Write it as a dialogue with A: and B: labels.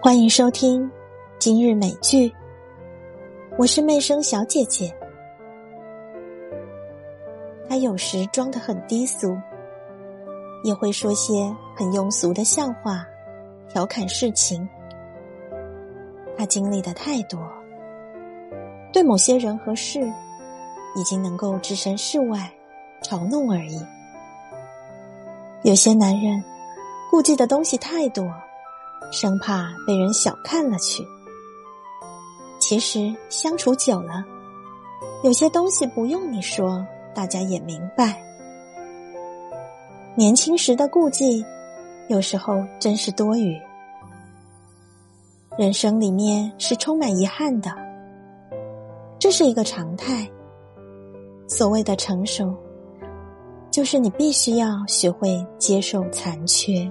A: 欢迎收听今日美剧，我是媚声小姐姐。她有时装得很低俗，也会说些很庸俗的笑话，调侃事情。她经历的太多，对某些人和事，已经能够置身事外，嘲弄而已。有些男人顾忌的东西太多。生怕被人小看了去。其实相处久了，有些东西不用你说，大家也明白。年轻时的顾忌，有时候真是多余。人生里面是充满遗憾的，这是一个常态。所谓的成熟，就是你必须要学会接受残缺。